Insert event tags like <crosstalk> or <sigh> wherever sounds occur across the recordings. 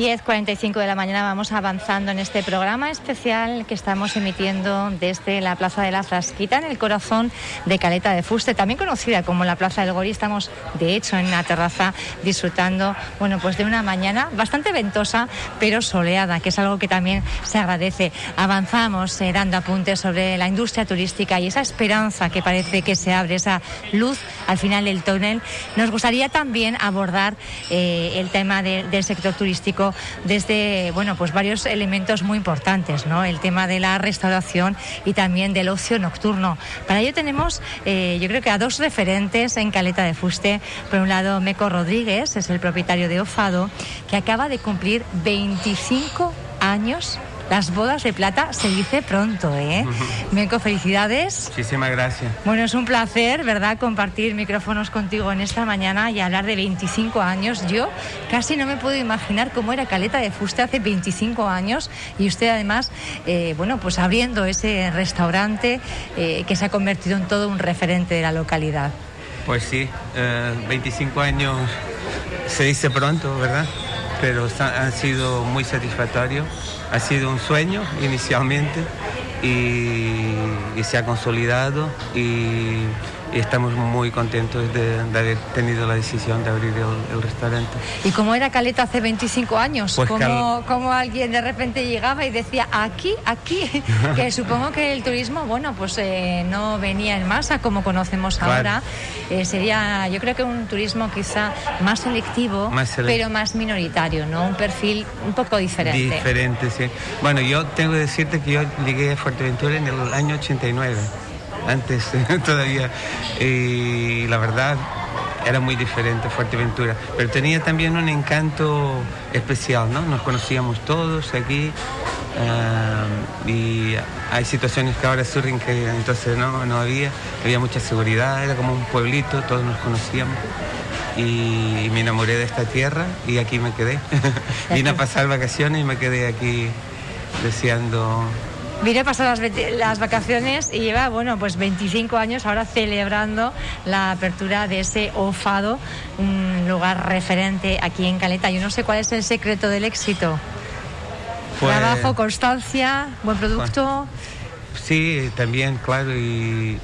10.45 de la mañana vamos avanzando en este programa especial que estamos emitiendo desde la Plaza de la Frasquita, en el corazón de Caleta de Fuste, también conocida como la Plaza del Gori. Estamos, de hecho, en la terraza disfrutando, bueno, pues de una mañana bastante ventosa, pero soleada, que es algo que también se agradece. Avanzamos eh, dando apuntes sobre la industria turística y esa esperanza que parece que se abre, esa luz al final del túnel. Nos gustaría también abordar eh, el tema del sector turístico desde bueno, pues varios elementos muy importantes, ¿no? El tema de la restauración y también del ocio nocturno. Para ello tenemos, eh, yo creo que a dos referentes en Caleta de Fuste. Por un lado, Meco Rodríguez, es el propietario de Ofado, que acaba de cumplir 25 años las bodas de plata se dice pronto, ¿eh? <laughs> Meco, felicidades. Muchísimas gracias. Bueno, es un placer, ¿verdad?, compartir micrófonos contigo en esta mañana y hablar de 25 años. Yo casi no me puedo imaginar cómo era Caleta de Fuste hace 25 años y usted además, eh, bueno, pues abriendo ese restaurante eh, que se ha convertido en todo un referente de la localidad. Pues sí, 25 eh, años se dice pronto, ¿verdad? Pero han sido muy satisfactorios ha sido un sueño inicialmente y, se ha consolidado y, estamos muy contentos de, haber tenido la decisión de abrir el, restaurante. ¿Y cómo era Caleta hace 25 años? Pues ¿Cómo, alguien de repente llegaba y decía, aquí, aquí? <laughs> que supongo que el turismo, bueno, pues eh, no venía en masa como conocemos ahora. Eh, sería, yo creo que un turismo quizá más selectivo, pero más minoritario, ¿no? Un perfil un poco diferente. Diferente, sí. Bueno, yo tengo que decirte que yo llegué a Fuerteventura en el año 89, antes <laughs> todavía, y la verdad era muy diferente Fuerteventura, pero tenía también un encanto especial, ¿no? Nos conocíamos todos aquí, eh, y hay situaciones que ahora surgen que entonces no, no había, había mucha seguridad, era como un pueblito, todos nos conocíamos. Y me enamoré de esta tierra y aquí me quedé. <laughs> Vine a pasar vacaciones y me quedé aquí deseando Vine a pasar las, las, vacaciones y lleva, bueno, pues 25 años ahora celebrando la apertura de ese OFADO, un lugar referente aquí en Caleta. Yo no sé cuál es el secreto del éxito. Pues, Trabajo, constancia, buen producto. sí, también, claro, y,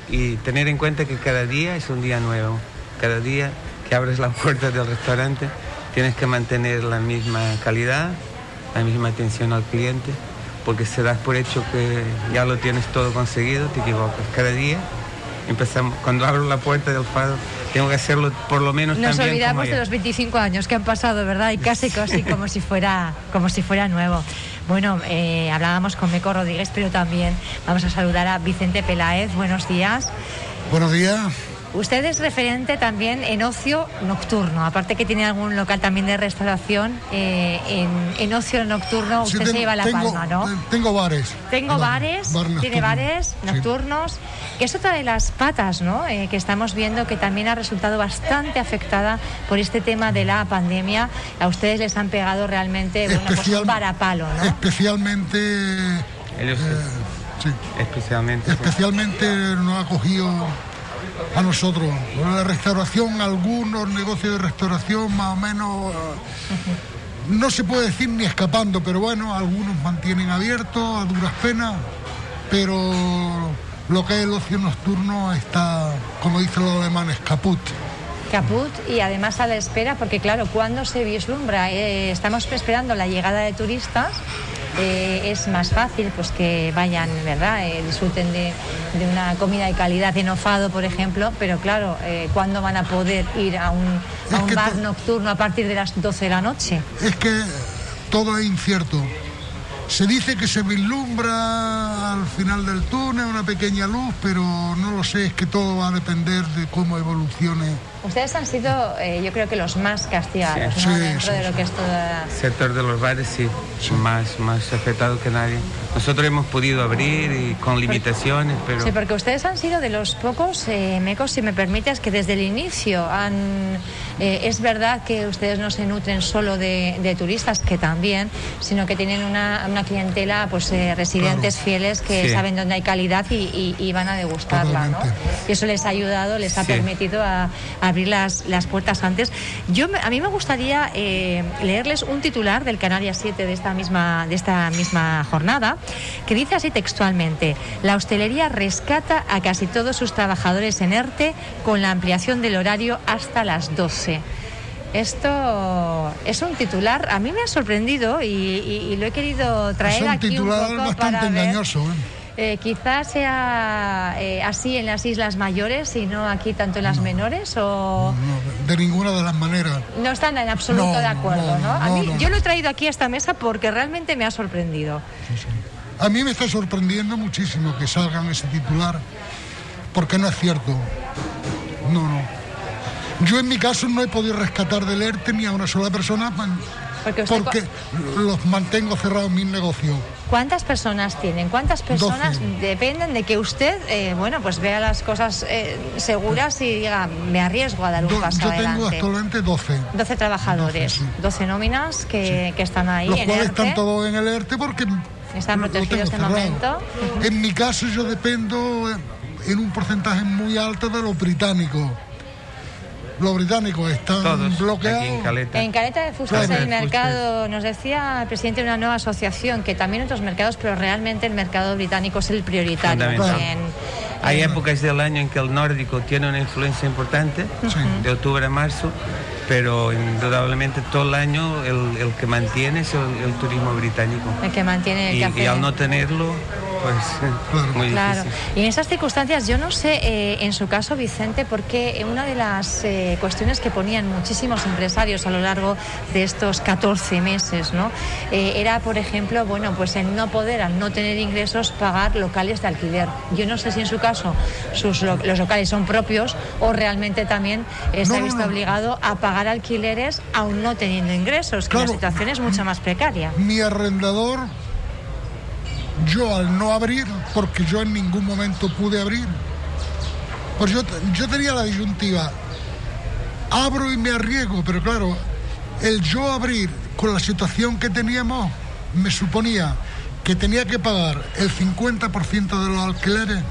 tener en cuenta que cada día es un día nuevo. Cada día que abres las puertas del restaurante tienes que mantener la misma calidad, la misma atención al cliente, porque se das por hecho que ya lo tienes todo conseguido, te equivocas. Cada día empezamos, cuando abro la puerta del fado, tengo que hacerlo por lo menos Nos también olvidamos de los 25 años que han pasado, ¿verdad? Y casi, casi <laughs> como si fuera, como si fuera nuevo. Bueno, eh, hablábamos con Meco Rodríguez, pero también vamos a saludar a Vicente Peláez. Buenos días. Buenos días. Usted es referente también en ocio nocturno, aparte que tiene algún local también de restauración, eh, en, ocio nocturno usted se lleva la palma, ¿no? Tengo bares. Tengo bares, tiene bares nocturnos, que es otra de las patas, ¿no? Eh, que estamos viendo que también ha resultado bastante afectada por este tema de la pandemia. A ustedes les han pegado realmente bueno, pues un varapalo, ¿no? Especialmente... Eh, sí. Especialmente. Especialmente nos ha cogido a nosotros. La restauración, algunos negocios de restauración más o menos, no se puede decir ni escapando, pero bueno, algunos mantienen abierto a duras penas, pero lo que es el ocio nocturno está, como dicen los alemanes, caput. Caput y además a la espera, porque claro, cuando se vislumbra, eh, estamos esperando la llegada de turistas eh, es más fácil pues que vayan, ¿verdad? Eh, disfruten de, una comida de calidad enofado, por ejemplo, pero claro, eh, ¿cuándo van a poder ir a un, a un bar nocturno a partir de las 12 de la noche? Es que todo es incierto. Se dice que se vislumbra al final del túnel una pequeña luz, pero no lo sé, es que todo va a depender de cómo evolucione. Ustedes han sido, eh, yo creo que los más castigados, ¿no? Dentro de lo que es toda... El sector de los bares, sí, Más, más afectado que nadie. Nosotros hemos podido abrir y con limitaciones, pero... Sí, porque ustedes han sido de los pocos, eh, Mecos, si me permites, que desde el inicio han eh, es verdad que ustedes no se nutren solo de, turistas, que también, sino que tienen una, clientela, pues eh, residentes fieles que saben dónde hay calidad y, van a degustarla, ¿no? Y eso les ha ayudado, les ha permitido a, abrir las, las puertas antes. Yo, a mí me gustaría eh, leerles un titular del Canarias 7 de esta, misma, de esta misma jornada, que dice así textualmente, la hostelería rescata a casi todos sus trabajadores en ERTE con la ampliación del horario hasta las 12. Esto es un titular, a mí me ha sorprendido y, lo he querido traer aquí un poco bastante para ver. engañoso. ¿eh? Eh, quizás sea eh, así en las islas mayores y no aquí tanto en las menores o No, de ninguna de las maneras. no están en absoluto No, de acuerdo, no. A mí yo lo he traído aquí a esta mesa porque realmente me ha sorprendido. A mí me está sorprendiendo muchísimo que salgan ese titular, porque no es cierto. No, no. Yo en mi caso no he podido rescatar del ERTE ni a una sola persona porque los mantengo cerrados mis negocios. ¿Cuántas personas tienen? ¿Cuántas personas dependen de que usted, eh, bueno, pues vea las cosas eh, seguras y diga, me arriesgo a dar un Do- paso yo tengo adelante? actualmente 12, 12 trabajadores, 12, sí. 12 nóminas que, que están ahí los en cuales ERTE. están todos en el ERTE porque Están protegidos tengo de momento. En mi caso yo dependo eh, en un porcentaje muy alto de los británicos. Los británicos están Todos bloqueados. aquí en Caleta. En Caleta de Fustes Fustes. mercado, nos decía el presidente de una nueva asociación que también otros mercados, pero realmente el mercado británico es el prioritario. En- Hay épocas del año en que el nórdico tiene una influencia importante, Sí. de octubre a marzo, pero indudablemente todo el año el, el que mantiene es el, el turismo británico. el que mantiene el Y, hace- y al no tenerlo, pues <laughs> muy Claro. difícil. Y en esas circunstancias, yo no sé, eh, en su caso, Vicente, porque una de las eh, cuestiones que ponían muchísimos empresarios a lo largo de estos 14 meses, ¿no? Eh, era, por ejemplo, bueno, pues el no poder, al no tener ingresos, pagar locales de alquiler. Yo no sé si en su caso sus lo- los locales son propios o realmente también eh, se No, ha no, visto no. obligado a pagar alquileres aún no teniendo ingresos, que la situación es mucho más precaria. Mi arrendador, yo al no abrir, porque yo en ningún momento pude abrir, pues yo, yo tenía la disyuntiva, abro y me arriesgo, pero claro, el yo abrir con la situación que teníamos me suponía que tenía que pagar el 50% de los alquileres,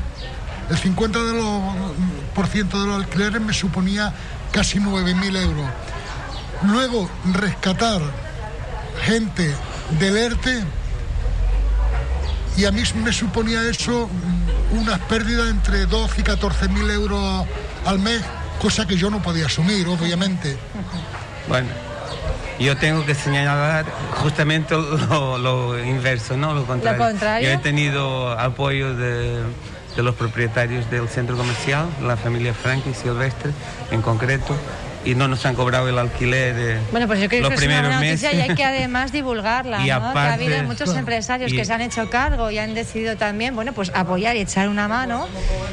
el 50% de los, por ciento de los alquileres me suponía casi 9.000 euros. Luego rescatar gente del ERTE y a mí me suponía eso unas pérdidas entre 12 y 14 mil euros al mes, cosa que yo no podía asumir, obviamente. Bueno, yo tengo que señalar justamente lo, lo inverso, ¿no? Lo contrario. contrario. Yo he tenido apoyo de, de los propietarios del centro comercial, la familia Frank y Silvestre en concreto, y no nos han cobrado el alquiler de Bueno, pues yo creo los que es una primeros meses. noticia y hay que además divulgarla, <laughs> Y ¿no? que ha habido muchos empresarios Y- que se han hecho cargo y han decidido también, bueno, pues apoyar y echar una mano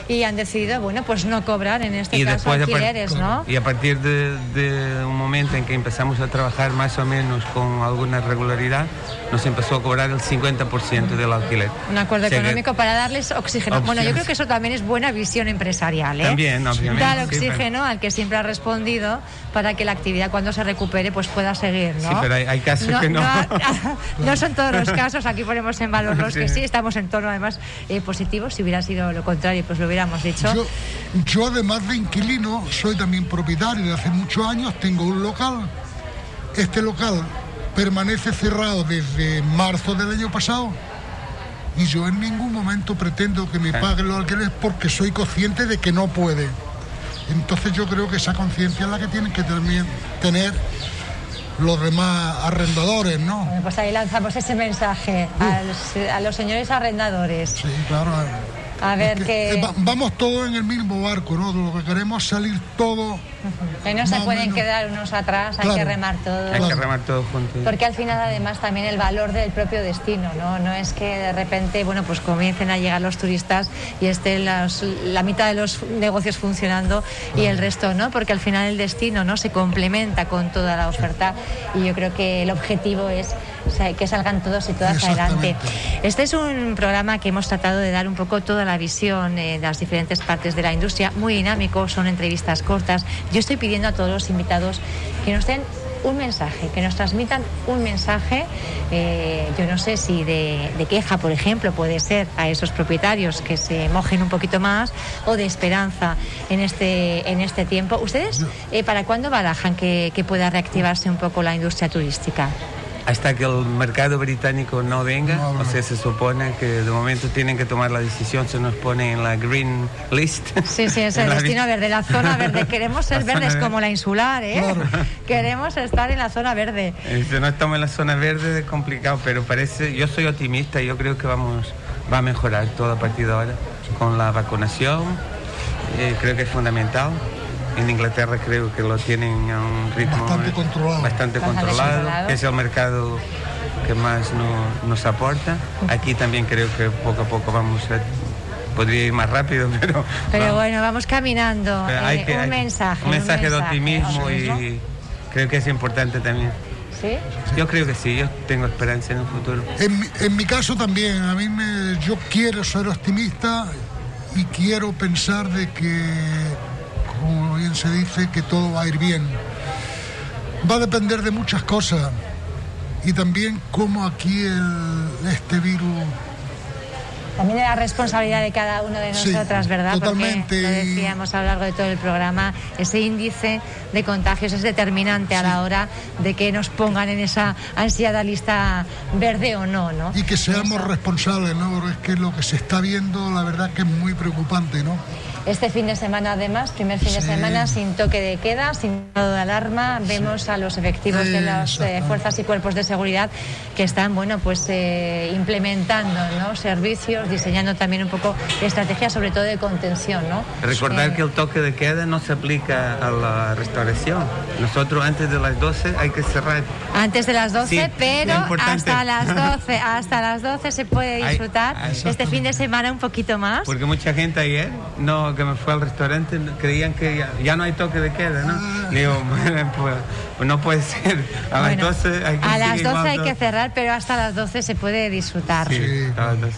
y han decidido, bueno, pues no cobrar en este y caso alquileres, ¿no? y a partir de, de un momento en que empezamos a trabajar más o menos con alguna regularidad nos empezó a cobrar el 50% del alquiler Un acuerdo O sea que- económico para darles oxígeno. Bueno, yo creo que eso también es buena visión empresarial, ¿eh? También, obviamente, Dar sí, oxígeno pero- al que siempre ha respondido para que la actividad cuando se recupere pues pueda seguir, ¿no? Sí, pero hay- hay casos que no. <laughs> No, son todos los casos, aquí ponemos en valor los que Sí. estamos en torno además eh, positivos. Si hubiera sido lo contrario, pues lo hubiéramos dicho. Yo, yo además de inquilino, soy también propietario de hace muchos años, tengo un local. Este local permanece cerrado desde marzo del año pasado y yo en ningún momento pretendo que me paguen los alquileres porque soy consciente de que no puede. Entonces yo creo que esa conciencia es la que tienen que tener los demás arrendadores, ¿no? Bueno, pues ahí lanzamos ese mensaje al- a los señores arrendadores. Sí, claro. A ver que, eh, va- vamos todos en el mismo barco, ¿no? Lo que queremos es salir todos. que no se pueden quedar unos atrás, hay que remar todos. hay que remar todos juntos Porque al final además también el valor del propio destino, ¿no? No es que de repente, bueno, pues comiencen a llegar los turistas y estén las- la mitad de los negocios funcionando y el resto no, porque al final el destino, ¿no? Se complementa con toda la oferta y yo creo que el objetivo es o sea, que salgan todos y todas adelante. Este es un programa que hemos tratado de dar un poco toda la visión eh, de las diferentes partes de la industria, muy dinámico, son entrevistas cortas. Yo estoy pidiendo a todos los invitados que nos den un mensaje, que nos transmitan un mensaje, eh, yo no sé si de, queja, por ejemplo, puede ser a esos propietarios que se mojen un poquito más, o de esperanza en este, en este tiempo. ¿Ustedes eh, para cuándo barajan que pueda reactivarse un poco la industria turística? Hasta que el mercado británico no venga, o sea, se supone que de momento tienen que tomar la decisión, se nos pone en la green list. Sí, sí, es <laughs> el destino verde, la zona <laughs> verde. Queremos ser verdes como la insular, ¿eh? <laughs> Queremos estar en la zona verde. Si no estamos en la zona verde es complicado, pero parece, yo soy optimista, yo creo que vamos, va a mejorar todo a partir de ahora con la vacunación, eh, creo que es fundamental en Inglaterra creo que lo tienen a un ritmo bastante controlado, que es el mercado que más nos aporta. Aquí también creo que poco a poco vamos a podría ir más rápido, <laughs> pero... Pero bueno, vamos caminando. Eh, un, mensaje, un, mensaje. de optimismo y creo que es importante también. ¿Sí? Yo creo que sí, yo tengo esperanza en el futuro. En, en mi caso también, a mí me, yo quiero ser optimista y quiero pensar de que como bien se dice, que todo va a ir bien. Va a depender de muchas cosas y también cómo aquí este virus también de la responsabilidad de cada uno de nosotras, ¿verdad? Totalmente. Porque lo decíamos a lo largo de todo el programa, ese índice de contagios es determinante a la hora de que nos pongan en esa ansiada lista verde o no, ¿no? Y que seamos responsables, ¿no? Porque es que lo que se está viendo, la verdad que es muy preocupante, ¿no? Este fin de semana, además, primer fin de semana sin toque de queda, sin estado de alarma, vemos a los efectivos de las eh, fuerzas y cuerpos de seguridad que están, bueno, pues eh, implementando ¿no? servicios, diseñando también un poco estrategias, sobre todo de contención, ¿no? Recordar eh, que el toque de queda no se aplica a la restauración. Nosotros antes de las 12 hay que cerrar. Antes de las 12, pero hasta las <laughs> 12, hasta las 12 se puede disfrutar este fin de semana un poquito más. Porque mucha gente ayer no que me fue al restaurante creían que ya, no hay toque de queda, ¿no? Digo, <laughs> pues, pues, no puede ser. A las 12 hay que A las 12 hay que cerrar, pero hasta las 12 se puede disfrutar. Sí,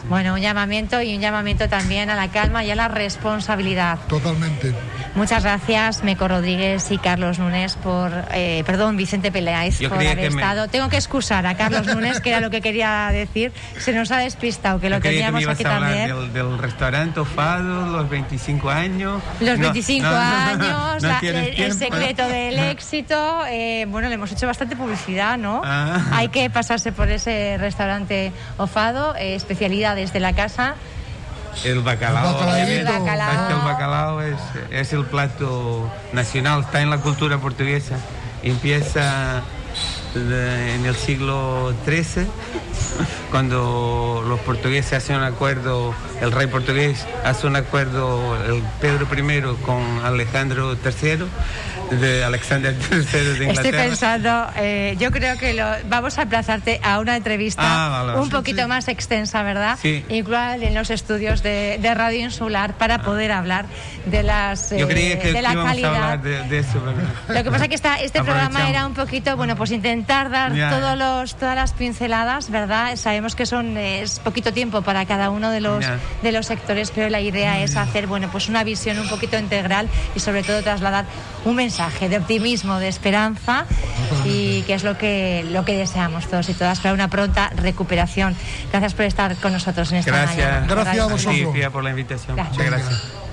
Bueno, un llamamiento y un llamamiento también a la calma y a la responsabilidad. Totalmente. Muchas gracias, Meco Rodríguez y Carlos Núñez por, eh, perdón, Vicente Peleáis por haber estado. Tengo que excusar a Carlos Núñez, que era lo que quería decir. Se nos ha despistado, que lo teníamos aquí también. Del, del restaurante Ofado, los 25 años. Los 25 años, el, secreto <laughs> del éxito. Eh, bueno, le hemos hecho bastante publicidad, ¿no? Ah. Hay que pasarse por ese restaurante Ofado, eh, especialidades de la casa. El bacalao. El bacalao, es, es, el plato nacional, está en la cultura portuguesa. Empieza en el siglo XIII, cuando los portugueses hacen un acuerdo, el rey portugués hace un acuerdo, el Pedro I con Alejandro III de Alexander <laughs> III de Inglaterra. Estoy pensando, eh, yo creo que lo, vamos a aplazarte a una entrevista ah, un poquito más extensa, ¿verdad? Sí. Igual en los estudios de, Radio Insular para poder hablar de las yo creía que eh, de la calidad. A hablar de, eso, Lo que pasa es que esta, este <laughs> programa era un poquito, bueno, pues intentar dar todos los, todas las pinceladas, ¿verdad? Sabemos que son es poquito tiempo para cada uno de los de los sectores, pero la idea es hacer, bueno, pues una visión un poquito integral y sobre todo trasladar un mensaje de optimismo, de esperanza y que es lo que, lo que deseamos todos y todas para una pronta recuperación. Gracias por estar con nosotros en esta gracias. Gracias a vosotros. por la invitación. Muchas gracias.